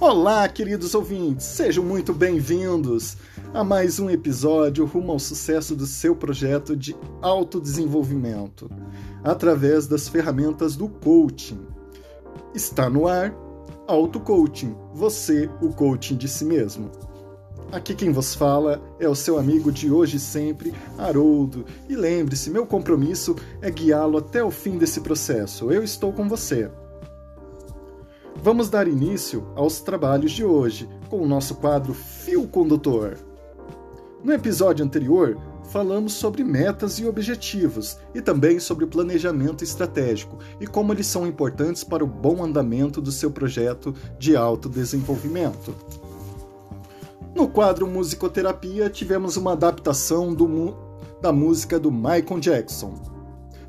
Olá, queridos ouvintes, sejam muito bem-vindos a mais um episódio rumo ao sucesso do seu projeto de autodesenvolvimento através das ferramentas do coaching. Está no ar Auto Coaching, você, o coaching de si mesmo. Aqui quem vos fala é o seu amigo de hoje e sempre, Haroldo. E lembre-se, meu compromisso é guiá-lo até o fim desse processo. Eu estou com você. Vamos dar início aos trabalhos de hoje com o nosso quadro Fio Condutor. No episódio anterior, falamos sobre metas e objetivos e também sobre planejamento estratégico e como eles são importantes para o bom andamento do seu projeto de autodesenvolvimento. No quadro Musicoterapia, tivemos uma adaptação do, da música do Michael Jackson.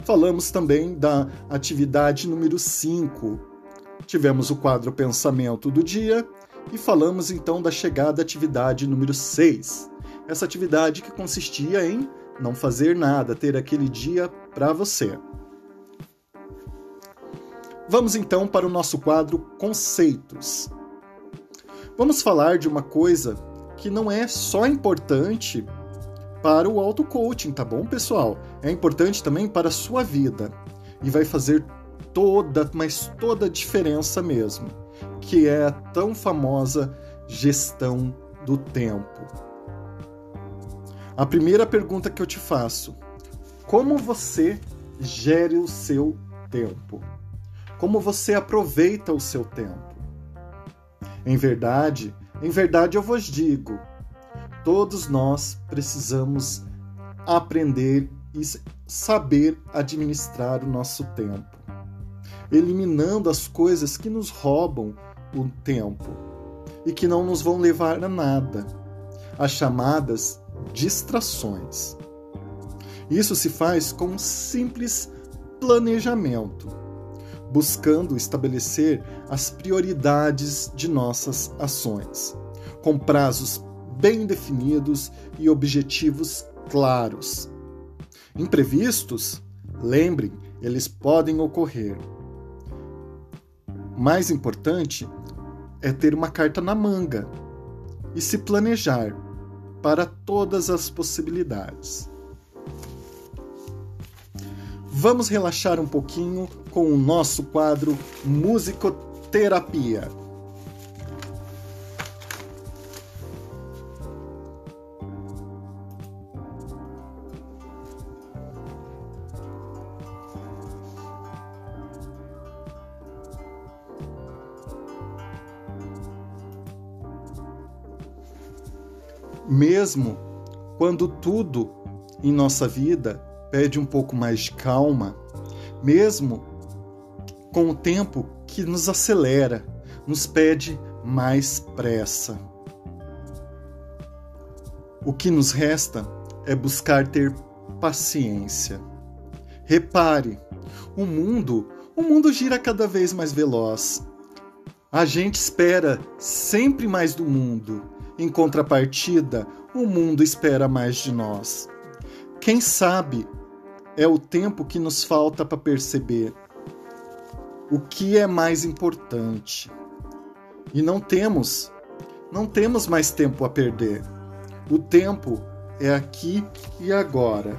Falamos também da atividade número 5. Tivemos o quadro Pensamento do Dia e falamos então da chegada à atividade número 6. Essa atividade que consistia em não fazer nada, ter aquele dia para você. Vamos então para o nosso quadro Conceitos. Vamos falar de uma coisa que não é só importante para o auto-coaching, tá bom, pessoal? É importante também para a sua vida e vai fazer toda, mas toda a diferença mesmo, que é a tão famosa gestão do tempo. A primeira pergunta que eu te faço: como você gere o seu tempo? Como você aproveita o seu tempo? Em verdade, em verdade eu vos digo: todos nós precisamos aprender e saber administrar o nosso tempo, eliminando as coisas que nos roubam o tempo e que não nos vão levar a nada, as chamadas distrações. Isso se faz com um simples planejamento buscando estabelecer as prioridades de nossas ações, com prazos bem definidos e objetivos claros. Imprevistos, lembrem, eles podem ocorrer. Mais importante é ter uma carta na manga e se planejar para todas as possibilidades. Vamos relaxar um pouquinho com o nosso quadro Musicoterapia. Mesmo quando tudo em nossa vida pede um pouco mais de calma, mesmo com o tempo que nos acelera, nos pede mais pressa. O que nos resta é buscar ter paciência. Repare, o mundo, o mundo gira cada vez mais veloz. A gente espera sempre mais do mundo. Em contrapartida, o mundo espera mais de nós. Quem sabe é o tempo que nos falta para perceber o que é mais importante. E não temos, não temos mais tempo a perder. O tempo é aqui e agora.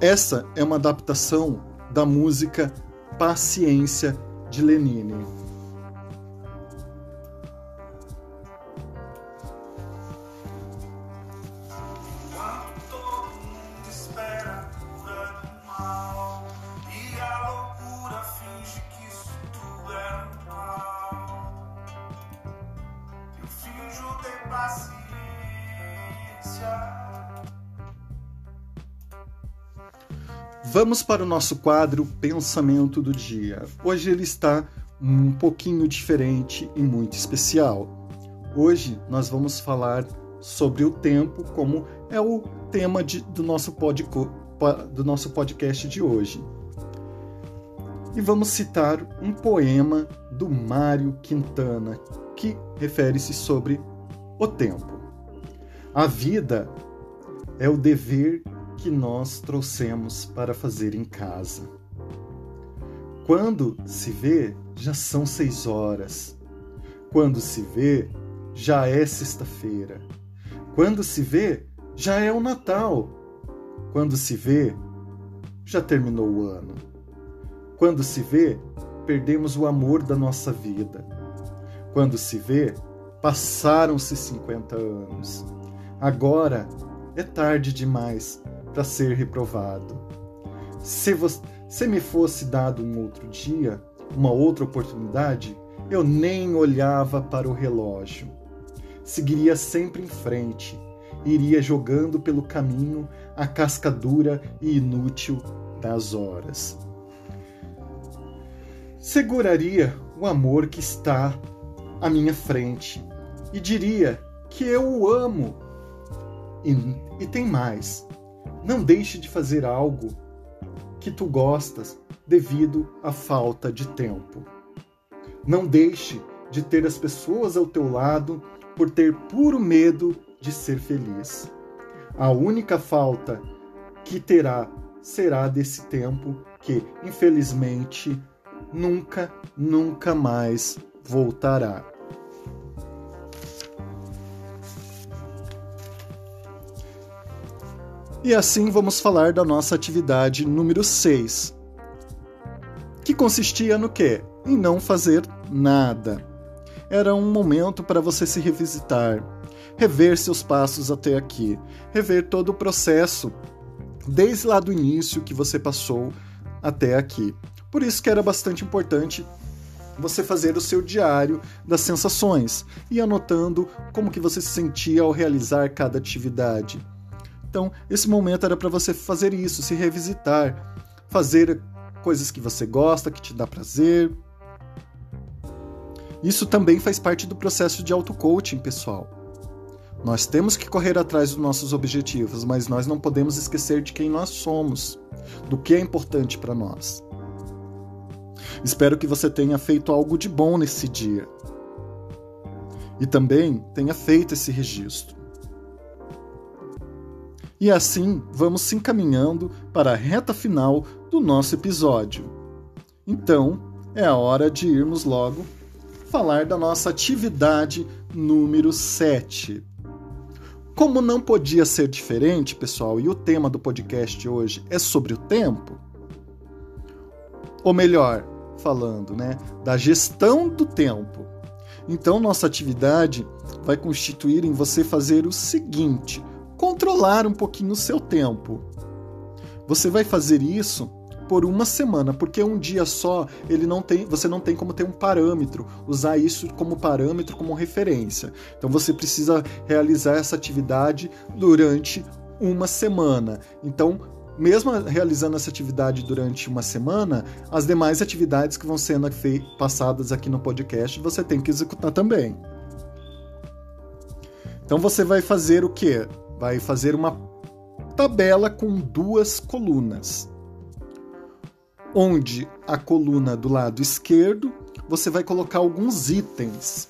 Essa é uma adaptação da música Paciência de Lenine. Vamos para o nosso quadro Pensamento do Dia. Hoje ele está um pouquinho diferente e muito especial. Hoje nós vamos falar sobre o tempo, como é o tema de, do, nosso do nosso podcast de hoje. E vamos citar um poema do Mário Quintana que refere-se sobre o tempo. A vida é o dever que nós trouxemos para fazer em casa. Quando se vê, já são seis horas. Quando se vê, já é sexta-feira. Quando se vê, já é o Natal. Quando se vê, já terminou o ano. Quando se vê, perdemos o amor da nossa vida. Quando se vê, passaram-se 50 anos. Agora é tarde demais para ser reprovado. Se, você, se me fosse dado um outro dia, uma outra oportunidade, eu nem olhava para o relógio. Seguiria sempre em frente, iria jogando pelo caminho a casca dura e inútil das horas. Seguraria o amor que está à minha frente e diria que eu o amo. E, e tem mais: não deixe de fazer algo que tu gostas devido à falta de tempo. Não deixe de ter as pessoas ao teu lado por ter puro medo de ser feliz. A única falta que terá será desse tempo que, infelizmente, nunca, nunca mais voltará. E assim vamos falar da nossa atividade número 6, que consistia no quê? Em não fazer nada. Era um momento para você se revisitar, rever seus passos até aqui, rever todo o processo desde lá do início que você passou até aqui. Por isso que era bastante importante você fazer o seu diário das sensações e anotando como que você se sentia ao realizar cada atividade. Então, esse momento era para você fazer isso, se revisitar, fazer coisas que você gosta, que te dá prazer. Isso também faz parte do processo de auto-coaching, pessoal. Nós temos que correr atrás dos nossos objetivos, mas nós não podemos esquecer de quem nós somos, do que é importante para nós. Espero que você tenha feito algo de bom nesse dia. E também tenha feito esse registro. E assim vamos se encaminhando para a reta final do nosso episódio. Então, é a hora de irmos logo falar da nossa atividade número 7. Como não podia ser diferente, pessoal, e o tema do podcast hoje é sobre o tempo, ou melhor, falando, né, da gestão do tempo. Então, nossa atividade vai constituir em você fazer o seguinte: controlar um pouquinho o seu tempo. Você vai fazer isso por uma semana, porque um dia só ele não tem, você não tem como ter um parâmetro, usar isso como parâmetro, como referência. Então você precisa realizar essa atividade durante uma semana. Então, mesmo realizando essa atividade durante uma semana, as demais atividades que vão sendo passadas aqui no podcast você tem que executar também. Então você vai fazer o quê? Vai fazer uma tabela com duas colunas. Onde a coluna do lado esquerdo você vai colocar alguns itens.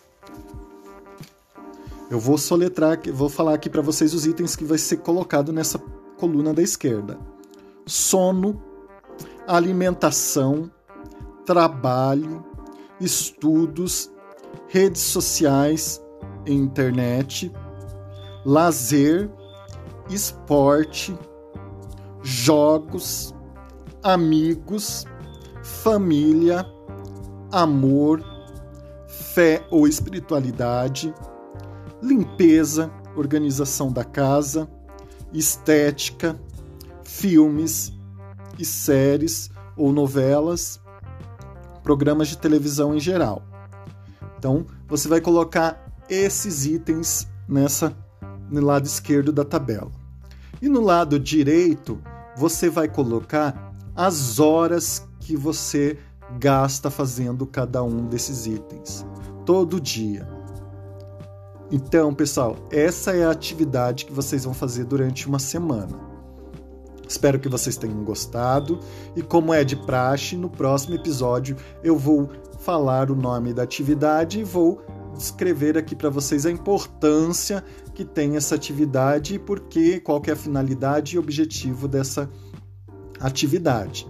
Eu vou soletrar, vou falar aqui para vocês os itens que vai ser colocado nessa coluna da esquerda: sono, alimentação, trabalho, estudos, redes sociais, internet, lazer, esporte, jogos, amigos, família, amor, fé ou espiritualidade, limpeza, organização da casa, estética, filmes e séries ou novelas, programas de televisão em geral. Então, você vai colocar esses itens nessa no lado esquerdo da tabela. E no lado direito, você vai colocar as horas que você gasta fazendo cada um desses itens, todo dia. Então, pessoal, essa é a atividade que vocês vão fazer durante uma semana. Espero que vocês tenham gostado e, como é de praxe, no próximo episódio eu vou falar o nome da atividade e vou descrever aqui para vocês a importância que tem essa atividade e por que, qual que é a finalidade e objetivo dessa atividade.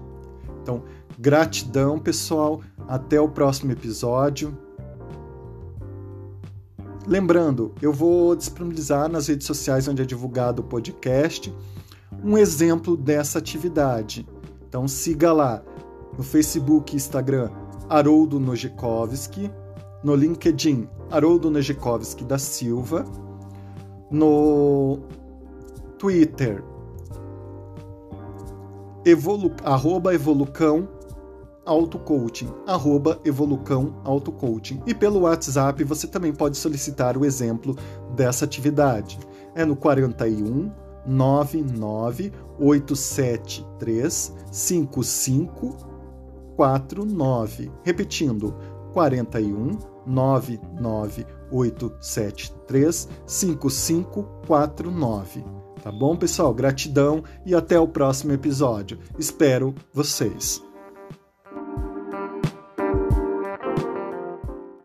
Então, gratidão, pessoal. Até o próximo episódio. Lembrando, eu vou disponibilizar nas redes sociais onde é divulgado o podcast um exemplo dessa atividade. Então siga lá no Facebook e Instagram Haroldo Nojikovski, no LinkedIn Haroldo Nojikovski da Silva, no Twitter evolu, arroba evolucão autocoaching, arroba evolucão autocoaching. E pelo WhatsApp você também pode solicitar o exemplo dessa atividade. É no 41 99 873 5549. Repetindo, 41 99 873 5549. Tá bom, pessoal? Gratidão e até o próximo episódio. Espero vocês.